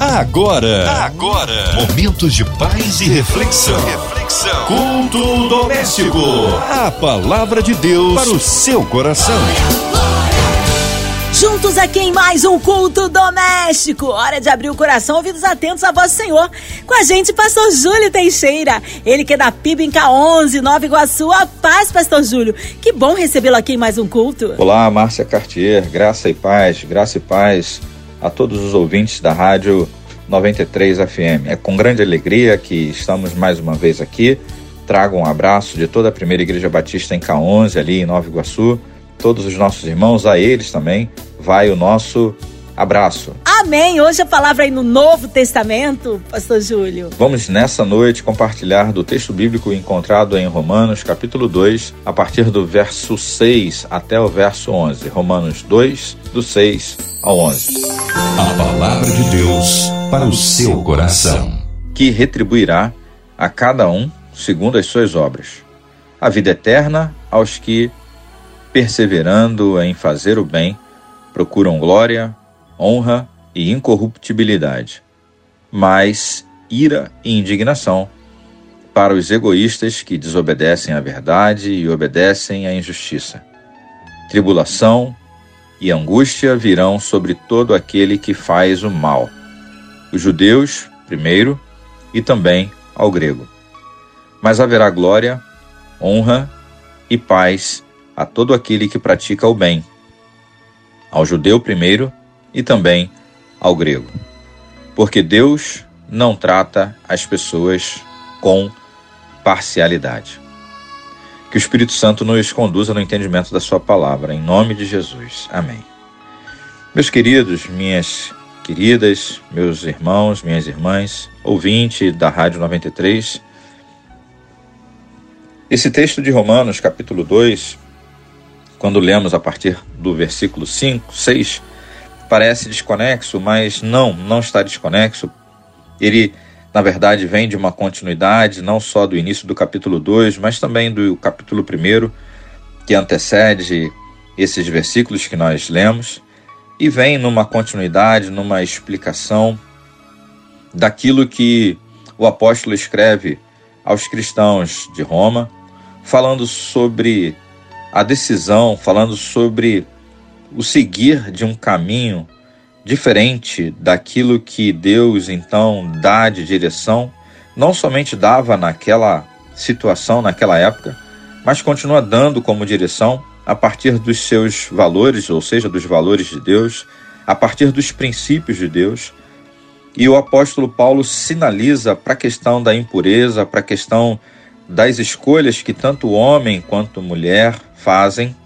Agora, agora, momentos de paz e reflexão. Reflexão. Culto doméstico. A palavra de Deus para o seu coração. Juntos aqui em mais um culto doméstico. Hora de abrir o coração, ouvidos atentos à voz do Senhor. Com a gente, pastor Júlio Teixeira. Ele que é da PIB em K11, Nova Iguaçu. A paz, pastor Júlio. Que bom recebê-lo aqui em mais um culto. Olá, Márcia Cartier. Graça e paz, graça e paz a todos os ouvintes da rádio 93 FM. É com grande alegria que estamos mais uma vez aqui. Trago um abraço de toda a primeira Igreja Batista em K11, ali em Nova Iguaçu. Todos os nossos irmãos, a eles também, vai o nosso abraço. Amém. Hoje a palavra aí no Novo Testamento, Pastor Júlio. Vamos nessa noite compartilhar do texto bíblico encontrado em Romanos, capítulo 2, a partir do verso 6 até o verso 11. Romanos 2, do 6 ao 11. A palavra de Deus para o seu coração. Que retribuirá a cada um segundo as suas obras. A vida eterna aos que, perseverando em fazer o bem, procuram glória, honra e incorruptibilidade, mas ira e indignação para os egoístas que desobedecem à verdade e obedecem à injustiça. Tribulação e angústia virão sobre todo aquele que faz o mal, os judeus, primeiro, e também ao grego. Mas haverá glória, honra e paz a todo aquele que pratica o bem, ao judeu primeiro e também ao grego. Porque Deus não trata as pessoas com parcialidade. Que o Espírito Santo nos conduza no entendimento da Sua palavra, em nome de Jesus. Amém. Meus queridos, minhas queridas, meus irmãos, minhas irmãs, ouvinte da Rádio 93, esse texto de Romanos, capítulo 2, quando lemos a partir do versículo 5, 6, parece desconexo, mas não, não está desconexo. Ele, na verdade, vem de uma continuidade, não só do início do capítulo 2, mas também do capítulo 1, que antecede esses versículos que nós lemos, e vem numa continuidade, numa explicação daquilo que o apóstolo escreve aos cristãos de Roma, falando sobre a decisão, falando sobre o seguir de um caminho diferente daquilo que Deus então dá de direção, não somente dava naquela situação, naquela época, mas continua dando como direção a partir dos seus valores, ou seja, dos valores de Deus, a partir dos princípios de Deus. E o apóstolo Paulo sinaliza para a questão da impureza, para a questão das escolhas que tanto homem quanto mulher fazem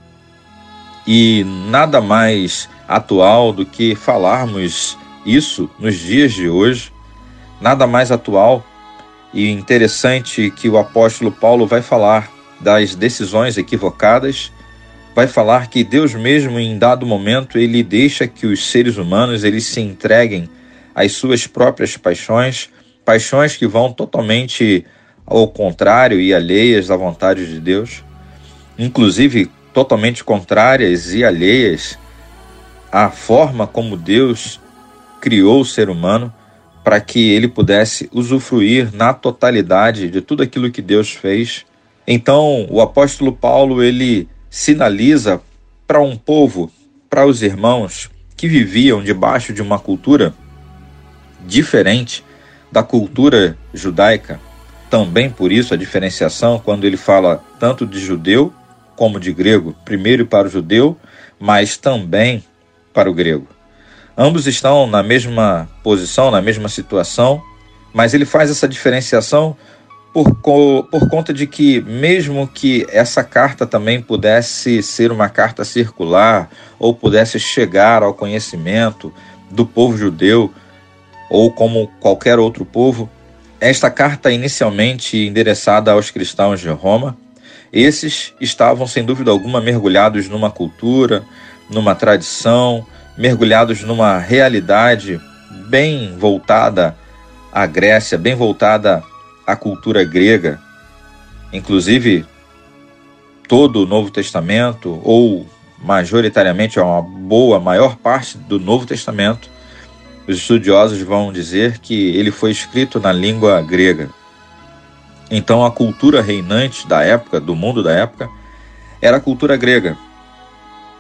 e nada mais atual do que falarmos isso nos dias de hoje, nada mais atual e interessante que o apóstolo Paulo vai falar das decisões equivocadas, vai falar que Deus mesmo em dado momento ele deixa que os seres humanos eles se entreguem às suas próprias paixões, paixões que vão totalmente ao contrário e alheias à vontade de Deus, inclusive totalmente contrárias e alheias à forma como Deus criou o ser humano para que ele pudesse usufruir na totalidade de tudo aquilo que Deus fez. Então, o apóstolo Paulo ele sinaliza para um povo, para os irmãos que viviam debaixo de uma cultura diferente da cultura judaica. Também por isso a diferenciação quando ele fala tanto de judeu como de grego, primeiro para o judeu, mas também para o grego. Ambos estão na mesma posição, na mesma situação, mas ele faz essa diferenciação por, por conta de que, mesmo que essa carta também pudesse ser uma carta circular ou pudesse chegar ao conhecimento do povo judeu ou como qualquer outro povo, esta carta inicialmente endereçada aos cristãos de Roma, esses estavam, sem dúvida alguma, mergulhados numa cultura, numa tradição, mergulhados numa realidade bem voltada à Grécia, bem voltada à cultura grega. Inclusive, todo o Novo Testamento, ou majoritariamente uma boa, maior parte do Novo Testamento, os estudiosos vão dizer que ele foi escrito na língua grega. Então a cultura reinante da época, do mundo da época, era a cultura grega.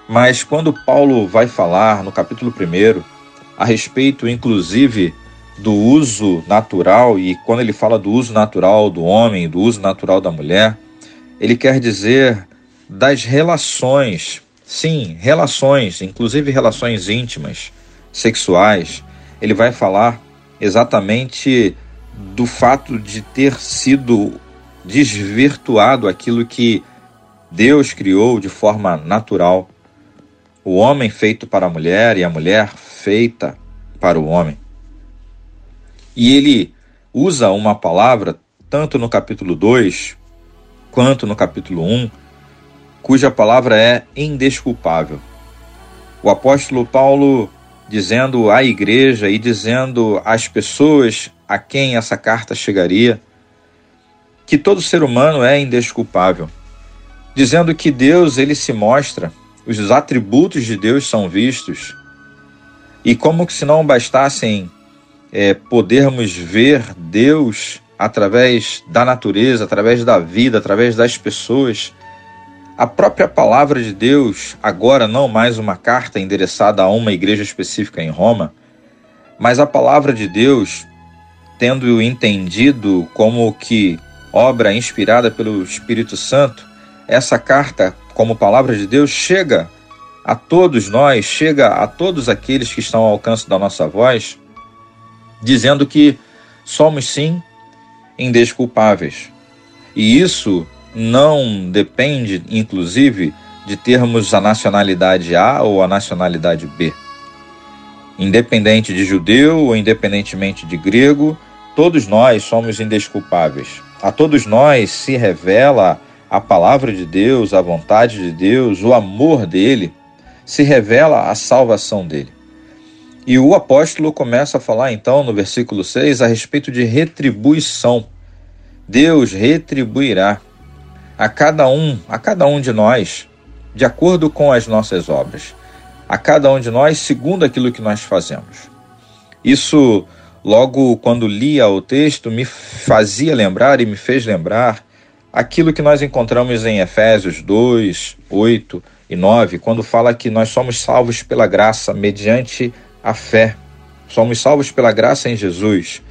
Mas quando Paulo vai falar no capítulo 1 a respeito, inclusive, do uso natural, e quando ele fala do uso natural do homem, do uso natural da mulher, ele quer dizer das relações, sim, relações, inclusive relações íntimas, sexuais. Ele vai falar exatamente do fato de ter sido desvirtuado aquilo que Deus criou de forma natural. O homem feito para a mulher e a mulher feita para o homem. E ele usa uma palavra, tanto no capítulo 2 quanto no capítulo 1, cuja palavra é indesculpável. O apóstolo Paulo, dizendo à igreja e dizendo às pessoas a quem essa carta chegaria, que todo ser humano é indesculpável, dizendo que Deus ele se mostra, os atributos de Deus são vistos, e como que se não bastassem é, podermos ver Deus através da natureza, através da vida, através das pessoas. A própria palavra de Deus, agora não mais uma carta endereçada a uma igreja específica em Roma, mas a palavra de Deus, tendo entendido como que obra inspirada pelo Espírito Santo, essa carta, como palavra de Deus, chega a todos nós, chega a todos aqueles que estão ao alcance da nossa voz, dizendo que somos sim indesculpáveis. E isso não depende, inclusive, de termos a nacionalidade A ou a nacionalidade B. Independente de judeu ou independentemente de grego, todos nós somos indesculpáveis. A todos nós se revela a palavra de Deus, a vontade de Deus, o amor dele, se revela a salvação dele. E o apóstolo começa a falar então no versículo 6 a respeito de retribuição. Deus retribuirá a cada um, a cada um de nós, de acordo com as nossas obras, a cada um de nós segundo aquilo que nós fazemos. Isso, logo quando lia o texto, me fazia lembrar e me fez lembrar aquilo que nós encontramos em Efésios 2, 8 e 9, quando fala que nós somos salvos pela graça mediante a fé. Somos salvos pela graça em Jesus.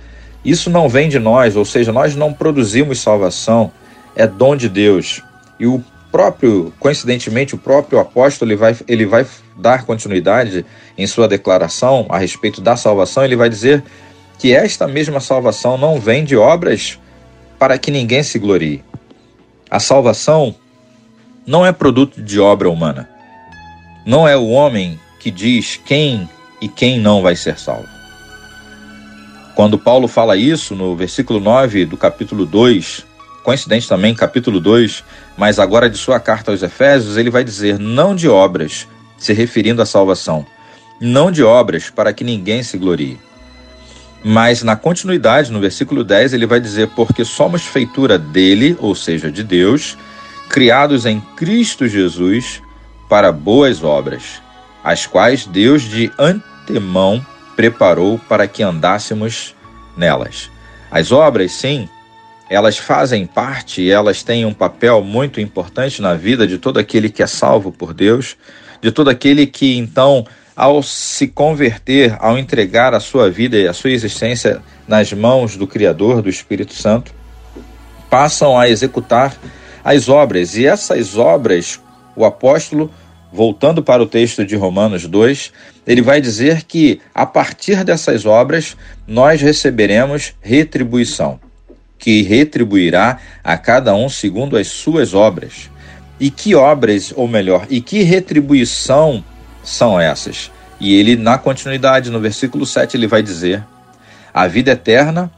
Isso não vem de nós, ou seja, nós não produzimos salvação, é dom de Deus. E o próprio, coincidentemente, o próprio apóstolo ele vai, ele vai dar continuidade em sua declaração a respeito da salvação, ele vai dizer que esta mesma salvação não vem de obras para que ninguém se glorie. A salvação não é produto de obra humana. Não é o homem que diz quem e quem não vai ser salvo. Quando Paulo fala isso no versículo 9 do capítulo 2, coincidente também, capítulo 2, mas agora de sua carta aos Efésios, ele vai dizer: não de obras, se referindo à salvação, não de obras para que ninguém se glorie. Mas na continuidade, no versículo 10, ele vai dizer: porque somos feitura dele, ou seja, de Deus, criados em Cristo Jesus para boas obras, as quais Deus de antemão preparou para que andássemos nelas. As obras, sim, elas fazem parte elas têm um papel muito importante na vida de todo aquele que é salvo por Deus, de todo aquele que então, ao se converter, ao entregar a sua vida e a sua existência nas mãos do Criador, do Espírito Santo, passam a executar as obras. E essas obras, o apóstolo voltando para o texto de Romanos 2, ele vai dizer que a partir dessas obras nós receberemos retribuição, que retribuirá a cada um segundo as suas obras. E que obras, ou melhor, e que retribuição são essas? E ele, na continuidade, no versículo 7, ele vai dizer: A vida eterna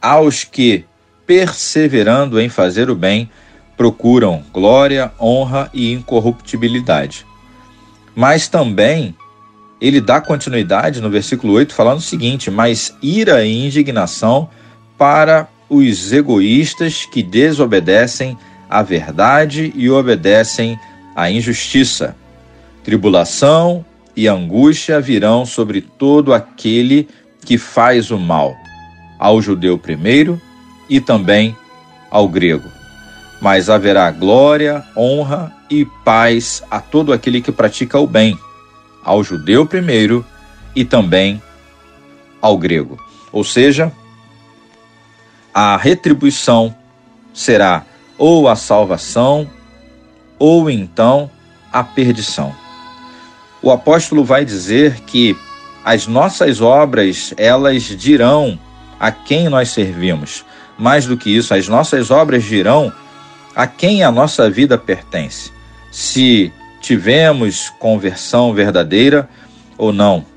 aos que, perseverando em fazer o bem, procuram glória, honra e incorruptibilidade mas também ele dá continuidade no versículo 8, falando o seguinte: Mas ira e indignação para os egoístas que desobedecem à verdade e obedecem à injustiça, tribulação e angústia virão sobre todo aquele que faz o mal, ao judeu primeiro e também ao grego. Mas haverá glória, honra e paz a todo aquele que pratica o bem, ao judeu primeiro e também ao grego. Ou seja, a retribuição será ou a salvação ou então a perdição. O apóstolo vai dizer que as nossas obras, elas dirão a quem nós servimos. Mais do que isso, as nossas obras dirão a quem a nossa vida pertence. Se tivemos conversão verdadeira ou não.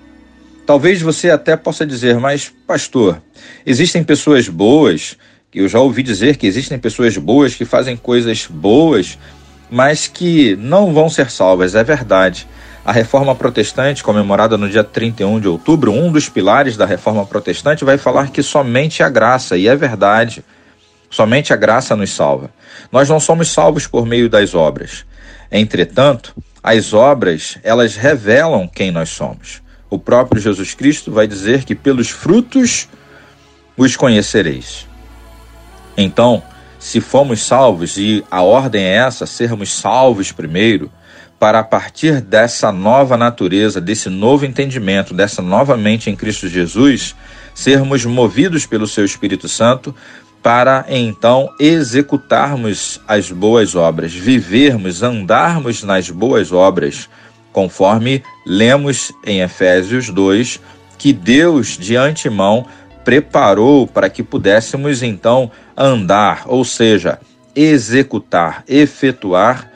Talvez você até possa dizer, mas pastor, existem pessoas boas, eu já ouvi dizer que existem pessoas boas que fazem coisas boas, mas que não vão ser salvas. É verdade. A reforma protestante, comemorada no dia 31 de outubro, um dos pilares da reforma protestante vai falar que somente a graça, e é verdade. Somente a graça nos salva. Nós não somos salvos por meio das obras. Entretanto, as obras, elas revelam quem nós somos. O próprio Jesus Cristo vai dizer que pelos frutos os conhecereis. Então, se fomos salvos, e a ordem é essa, sermos salvos primeiro, para a partir dessa nova natureza, desse novo entendimento, dessa nova mente em Cristo Jesus, sermos movidos pelo seu Espírito Santo para então executarmos as boas obras, vivermos, andarmos nas boas obras, conforme lemos em Efésios 2, que Deus de antemão preparou para que pudéssemos então andar, ou seja, executar, efetuar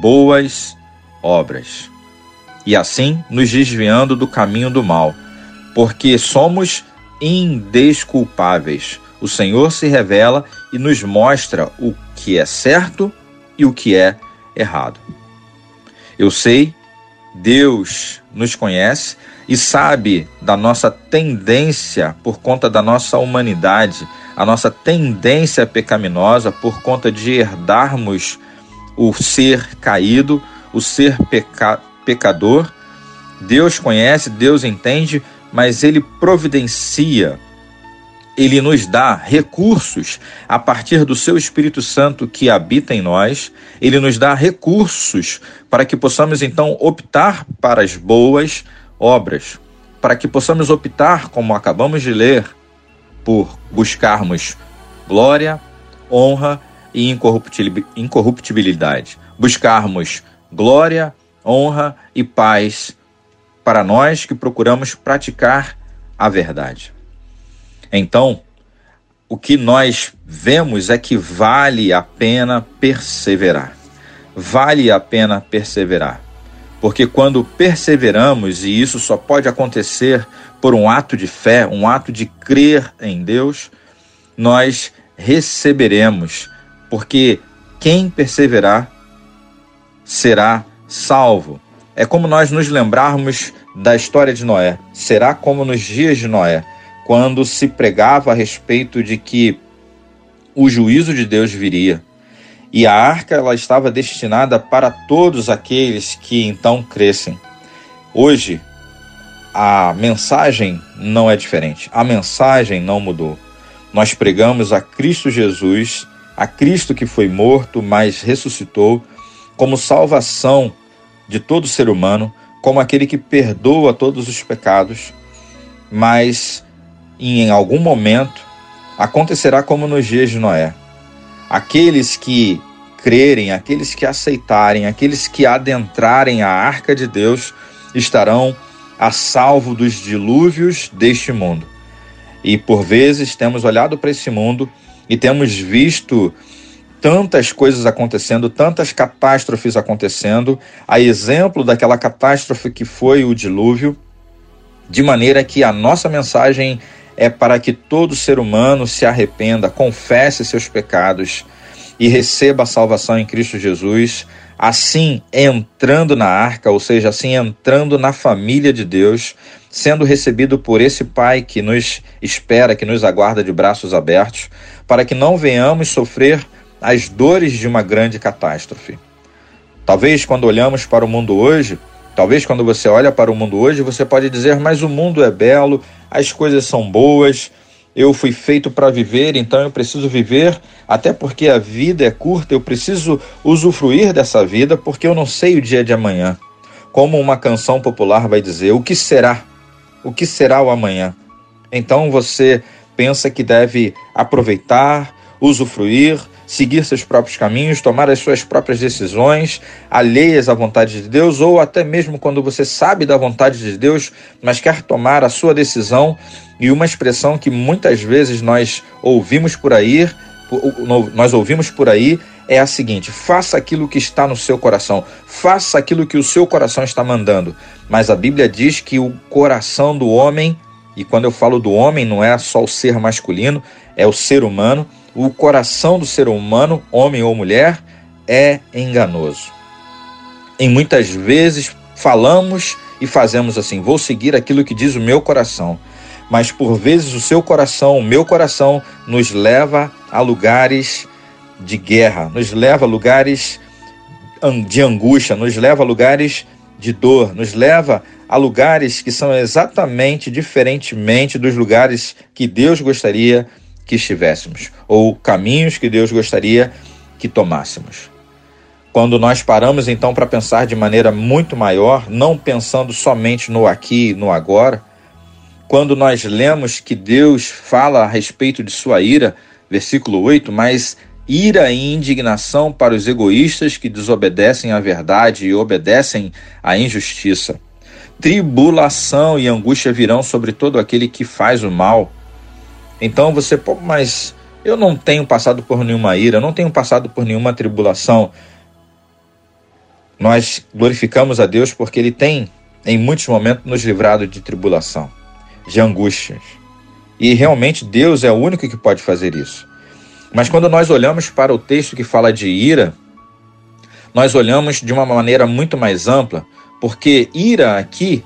boas obras. E assim nos desviando do caminho do mal, porque somos indesculpáveis. O Senhor se revela e nos mostra o que é certo e o que é errado. Eu sei, Deus nos conhece e sabe da nossa tendência por conta da nossa humanidade, a nossa tendência pecaminosa por conta de herdarmos o ser caído, o ser peca pecador. Deus conhece, Deus entende, mas Ele providencia, Ele nos dá recursos a partir do Seu Espírito Santo que habita em nós, Ele nos dá recursos para que possamos então optar para as boas obras, para que possamos optar, como acabamos de ler, por buscarmos glória, honra e incorruptibilidade. Buscarmos glória, honra e paz para nós que procuramos praticar a verdade. Então, o que nós vemos é que vale a pena perseverar. Vale a pena perseverar. Porque quando perseveramos, e isso só pode acontecer por um ato de fé, um ato de crer em Deus, nós receberemos. Porque quem perseverar será salvo. É como nós nos lembrarmos da história de Noé. Será como nos dias de Noé, quando se pregava a respeito de que o juízo de Deus viria. E a arca ela estava destinada para todos aqueles que então crescem. Hoje, a mensagem não é diferente. A mensagem não mudou. Nós pregamos a Cristo Jesus, a Cristo que foi morto, mas ressuscitou como salvação de todo ser humano, como aquele que perdoa todos os pecados, mas em algum momento acontecerá como nos dias de Noé. Aqueles que crerem, aqueles que aceitarem, aqueles que adentrarem a arca de Deus estarão a salvo dos dilúvios deste mundo. E por vezes temos olhado para esse mundo e temos visto tantas coisas acontecendo, tantas catástrofes acontecendo, a exemplo daquela catástrofe que foi o dilúvio, de maneira que a nossa mensagem é para que todo ser humano se arrependa, confesse seus pecados e receba a salvação em Cristo Jesus, assim entrando na arca, ou seja, assim entrando na família de Deus, sendo recebido por esse Pai que nos espera, que nos aguarda de braços abertos, para que não venhamos sofrer as dores de uma grande catástrofe. Talvez quando olhamos para o mundo hoje, Talvez quando você olha para o mundo hoje, você pode dizer: "Mas o mundo é belo, as coisas são boas, eu fui feito para viver, então eu preciso viver, até porque a vida é curta, eu preciso usufruir dessa vida, porque eu não sei o dia de amanhã. Como uma canção popular vai dizer: o que será? O que será o amanhã? Então você pensa que deve aproveitar, usufruir, seguir seus próprios caminhos, tomar as suas próprias decisões, alheias à vontade de Deus, ou até mesmo quando você sabe da vontade de Deus, mas quer tomar a sua decisão, e uma expressão que muitas vezes nós ouvimos por aí, nós ouvimos por aí é a seguinte: faça aquilo que está no seu coração, faça aquilo que o seu coração está mandando. Mas a Bíblia diz que o coração do homem, e quando eu falo do homem, não é só o ser masculino, é o ser humano, o coração do ser humano, homem ou mulher, é enganoso. Em muitas vezes falamos e fazemos assim: vou seguir aquilo que diz o meu coração. Mas por vezes o seu coração, o meu coração, nos leva a lugares de guerra, nos leva a lugares de angústia, nos leva a lugares de dor, nos leva a lugares que são exatamente diferentemente dos lugares que Deus gostaria que estivéssemos, ou caminhos que Deus gostaria que tomássemos. Quando nós paramos então para pensar de maneira muito maior, não pensando somente no aqui, no agora, quando nós lemos que Deus fala a respeito de sua ira, versículo 8, mas ira e indignação para os egoístas que desobedecem à verdade e obedecem à injustiça. Tribulação e angústia virão sobre todo aquele que faz o mal então você, pô, mas eu não tenho passado por nenhuma ira, eu não tenho passado por nenhuma tribulação. Nós glorificamos a Deus porque Ele tem, em muitos momentos, nos livrado de tribulação, de angústias. E realmente Deus é o único que pode fazer isso. Mas quando nós olhamos para o texto que fala de ira, nós olhamos de uma maneira muito mais ampla, porque ira aqui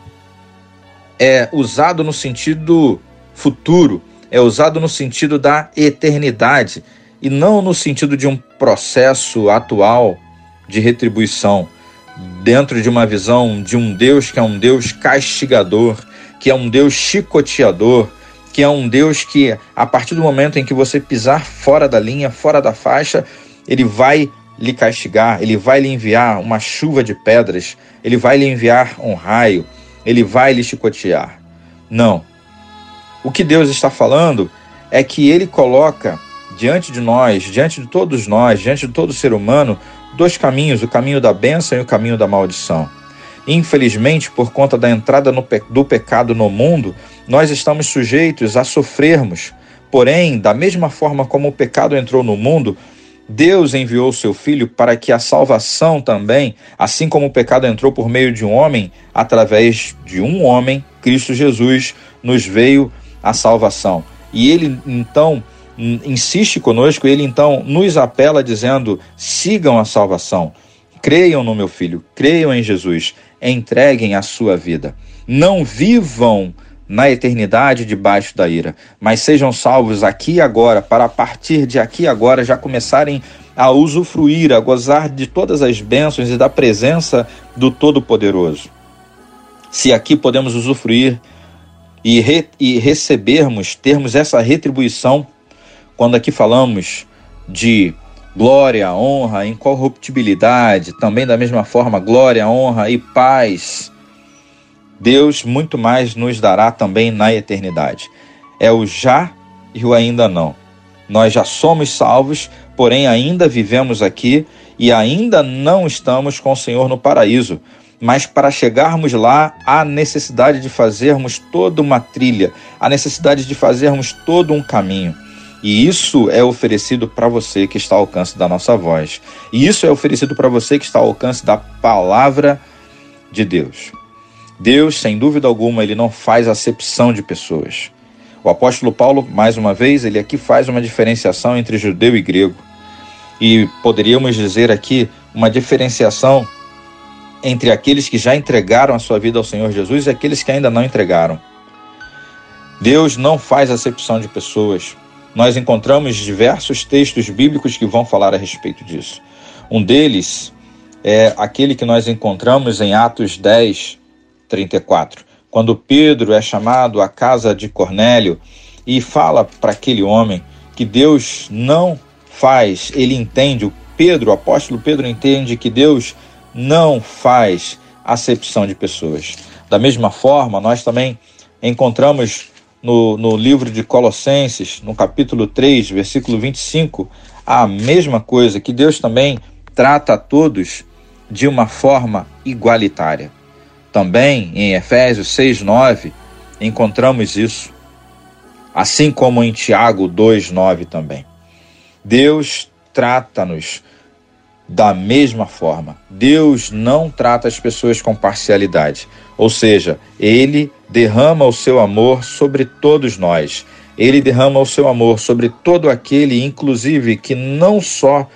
é usado no sentido futuro, é usado no sentido da eternidade e não no sentido de um processo atual de retribuição, dentro de uma visão de um Deus que é um Deus castigador, que é um Deus chicoteador, que é um Deus que, a partir do momento em que você pisar fora da linha, fora da faixa, ele vai lhe castigar, ele vai lhe enviar uma chuva de pedras, ele vai lhe enviar um raio, ele vai lhe chicotear. Não. O que Deus está falando é que ele coloca diante de nós, diante de todos nós, diante de todo ser humano, dois caminhos, o caminho da bênção e o caminho da maldição. Infelizmente, por conta da entrada pe do pecado no mundo, nós estamos sujeitos a sofrermos. Porém, da mesma forma como o pecado entrou no mundo, Deus enviou o seu Filho para que a salvação também, assim como o pecado entrou por meio de um homem, através de um homem, Cristo Jesus, nos veio a salvação. E ele então insiste conosco, ele então nos apela dizendo: sigam a salvação, creiam no meu filho, creiam em Jesus, entreguem a sua vida. Não vivam na eternidade debaixo da ira, mas sejam salvos aqui e agora, para a partir de aqui e agora já começarem a usufruir, a gozar de todas as bênçãos e da presença do Todo-Poderoso. Se aqui podemos usufruir e, re, e recebermos, termos essa retribuição, quando aqui falamos de glória, honra, incorruptibilidade, também da mesma forma, glória, honra e paz, Deus muito mais nos dará também na eternidade. É o já e o ainda não. Nós já somos salvos, porém ainda vivemos aqui e ainda não estamos com o Senhor no paraíso, mas para chegarmos lá há necessidade de fazermos toda uma trilha, há necessidade de fazermos todo um caminho. E isso é oferecido para você que está ao alcance da nossa voz. E isso é oferecido para você que está ao alcance da palavra de Deus. Deus, sem dúvida alguma, ele não faz acepção de pessoas. O apóstolo Paulo, mais uma vez, ele aqui faz uma diferenciação entre judeu e grego. E poderíamos dizer aqui uma diferenciação entre aqueles que já entregaram a sua vida ao Senhor Jesus e aqueles que ainda não entregaram. Deus não faz acepção de pessoas. Nós encontramos diversos textos bíblicos que vão falar a respeito disso. Um deles é aquele que nós encontramos em Atos 10, 34. Quando Pedro é chamado à casa de Cornélio e fala para aquele homem que Deus não faz, ele entende, o Pedro, o apóstolo Pedro entende que Deus não faz acepção de pessoas. Da mesma forma, nós também encontramos no, no livro de Colossenses, no capítulo 3, versículo 25, a mesma coisa, que Deus também trata a todos de uma forma igualitária. Também em Efésios 6, 9, encontramos isso, assim como em Tiago 2, 9 também. Deus trata-nos da mesma forma. Deus não trata as pessoas com parcialidade, ou seja, ele derrama o seu amor sobre todos nós. Ele derrama o seu amor sobre todo aquele, inclusive, que não só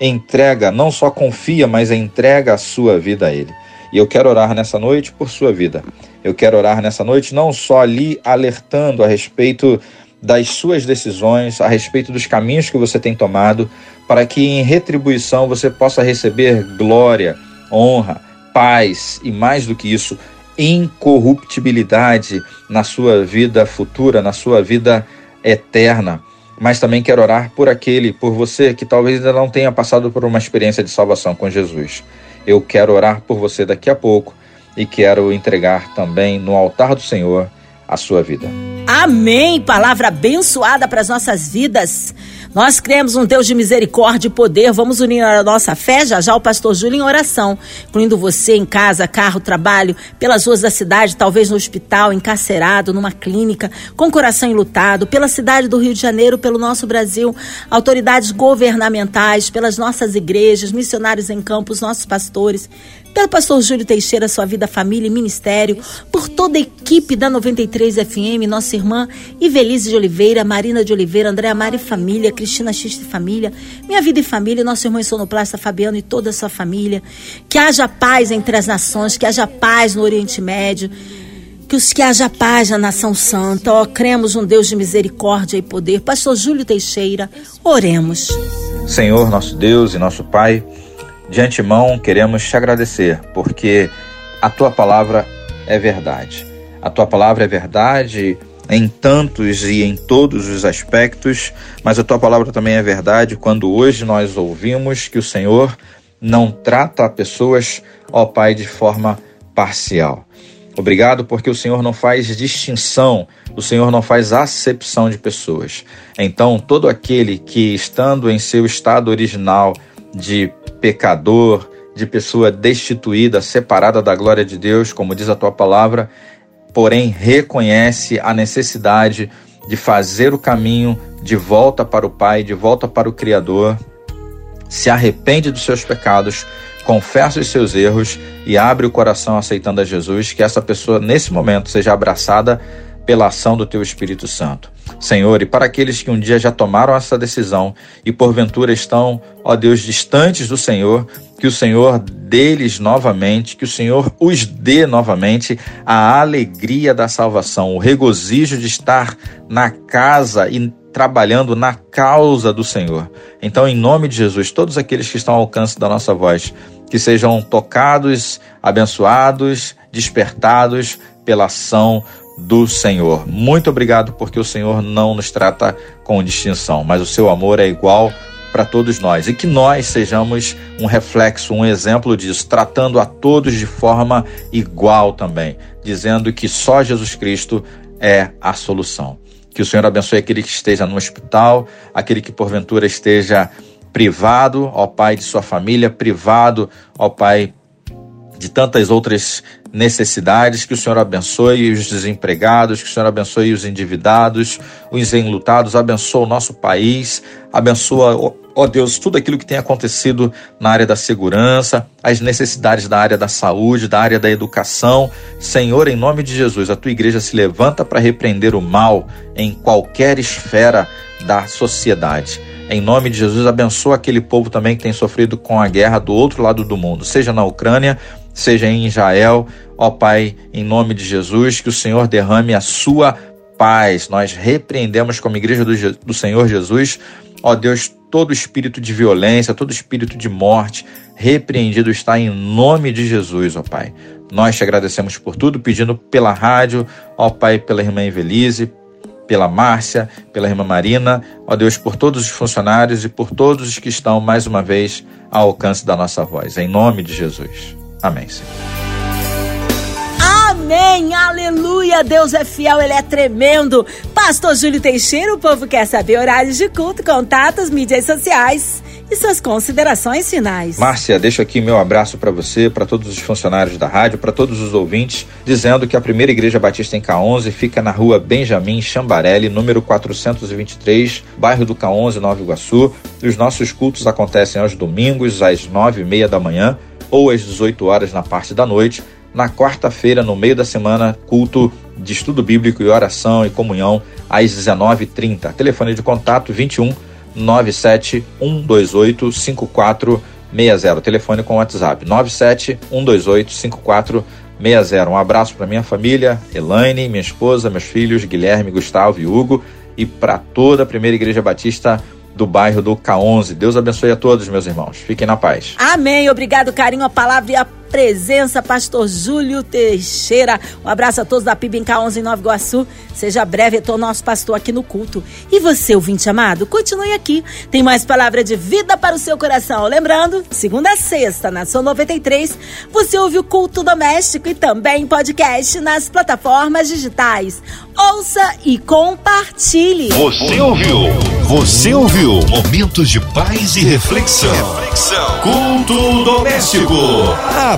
entrega, não só confia, mas entrega a sua vida a ele. E eu quero orar nessa noite por sua vida. Eu quero orar nessa noite não só ali alertando a respeito das suas decisões, a respeito dos caminhos que você tem tomado, para que em retribuição você possa receber glória, honra, paz e mais do que isso, incorruptibilidade na sua vida futura, na sua vida eterna. Mas também quero orar por aquele, por você que talvez ainda não tenha passado por uma experiência de salvação com Jesus. Eu quero orar por você daqui a pouco e quero entregar também no altar do Senhor a sua vida. Amém. Palavra abençoada para as nossas vidas. Nós cremos um Deus de misericórdia e poder. Vamos unir a nossa fé. Já já o pastor Júlio em oração, incluindo você em casa, carro, trabalho, pelas ruas da cidade, talvez no hospital, encarcerado, numa clínica, com coração enlutado, pela cidade do Rio de Janeiro, pelo nosso Brasil, autoridades governamentais, pelas nossas igrejas, missionários em campos, nossos pastores pelo pastor Júlio Teixeira, sua vida, família e ministério, por toda a equipe da 93 FM, nossa irmã Ivelise de Oliveira, Marina de Oliveira, Andréa Mari Família, Cristina X de Família, Minha Vida e Família, nosso irmão Sonoplasta Fabiano e toda a sua família. Que haja paz entre as nações, que haja paz no Oriente Médio, que, os, que haja paz na nação santa. Ó, cremos um Deus de misericórdia e poder. Pastor Júlio Teixeira, oremos. Senhor, nosso Deus e nosso Pai, de antemão, queremos te agradecer, porque a tua palavra é verdade. A tua palavra é verdade em tantos e em todos os aspectos, mas a tua palavra também é verdade quando hoje nós ouvimos que o Senhor não trata pessoas, ó Pai, de forma parcial. Obrigado porque o Senhor não faz distinção, o Senhor não faz acepção de pessoas. Então, todo aquele que, estando em seu estado original de pecador, de pessoa destituída, separada da glória de Deus, como diz a tua palavra, porém reconhece a necessidade de fazer o caminho de volta para o Pai, de volta para o Criador, se arrepende dos seus pecados, confessa os seus erros e abre o coração aceitando a Jesus, que essa pessoa nesse momento seja abraçada pela ação do teu Espírito Santo. Senhor, e para aqueles que um dia já tomaram essa decisão e porventura estão, ó Deus, distantes do Senhor, que o Senhor deles novamente, que o Senhor os dê novamente a alegria da salvação, o regozijo de estar na casa e trabalhando na causa do Senhor. Então, em nome de Jesus, todos aqueles que estão ao alcance da nossa voz, que sejam tocados, abençoados, despertados pela ação do Senhor. Muito obrigado porque o Senhor não nos trata com distinção, mas o seu amor é igual para todos nós e que nós sejamos um reflexo, um exemplo disso, tratando a todos de forma igual também, dizendo que só Jesus Cristo é a solução. Que o Senhor abençoe aquele que esteja no hospital, aquele que porventura esteja privado, ó Pai, de sua família, privado, ó Pai, de tantas outras necessidades, que o Senhor abençoe os desempregados, que o Senhor abençoe os endividados, os enlutados, abençoa o nosso país, abençoa, ó Deus, tudo aquilo que tem acontecido na área da segurança, as necessidades da área da saúde, da área da educação. Senhor, em nome de Jesus, a tua igreja se levanta para repreender o mal em qualquer esfera da sociedade. Em nome de Jesus, abençoa aquele povo também que tem sofrido com a guerra do outro lado do mundo, seja na Ucrânia seja em Israel. Ó Pai, em nome de Jesus, que o Senhor derrame a sua paz. Nós repreendemos como igreja do, do Senhor Jesus Ó Deus, todo espírito de violência, todo espírito de morte, repreendido está em nome de Jesus, ó Pai. Nós te agradecemos por tudo, pedindo pela rádio, ó Pai, pela irmã Evelise, pela Márcia, pela irmã Marina, ó Deus, por todos os funcionários e por todos os que estão, mais uma vez, ao alcance da nossa voz. Em nome de Jesus. Amém, Senhor. Amém, aleluia, Deus é fiel, Ele é tremendo. Pastor Júlio Teixeira, o povo quer saber horários de culto, contatos, mídias sociais e suas considerações finais. Márcia, deixo aqui meu abraço para você, para todos os funcionários da rádio, para todos os ouvintes, dizendo que a primeira igreja batista em K11 fica na rua Benjamin Chambarelli, número 423, bairro do K11, Nova Iguaçu. E os nossos cultos acontecem aos domingos, às nove e meia da manhã ou às 18 horas na parte da noite. Na quarta-feira, no meio da semana, culto de estudo bíblico e oração e comunhão às 19h30. Telefone de contato 21 97 128 5460. Telefone com WhatsApp 97 128 5460. Um abraço para minha família, Elaine, minha esposa, meus filhos, Guilherme, Gustavo e Hugo, e para toda a Primeira Igreja Batista do bairro do K11. Deus abençoe a todos, meus irmãos. Fiquem na paz. Amém. Obrigado, carinho, a palavra e a presença, pastor Júlio Teixeira. Um abraço a todos da PIB em K11 em Nova Iguaçu. Seja breve, eu nosso pastor aqui no culto. E você, ouvinte amado, continue aqui. Tem mais palavra de vida para o seu coração. Lembrando, segunda a sexta, na São 93, você ouve o culto doméstico e também podcast nas plataformas digitais. Ouça e compartilhe. Você ouviu? Você ouviu? Momentos de paz e reflexão. reflexão. Culto doméstico.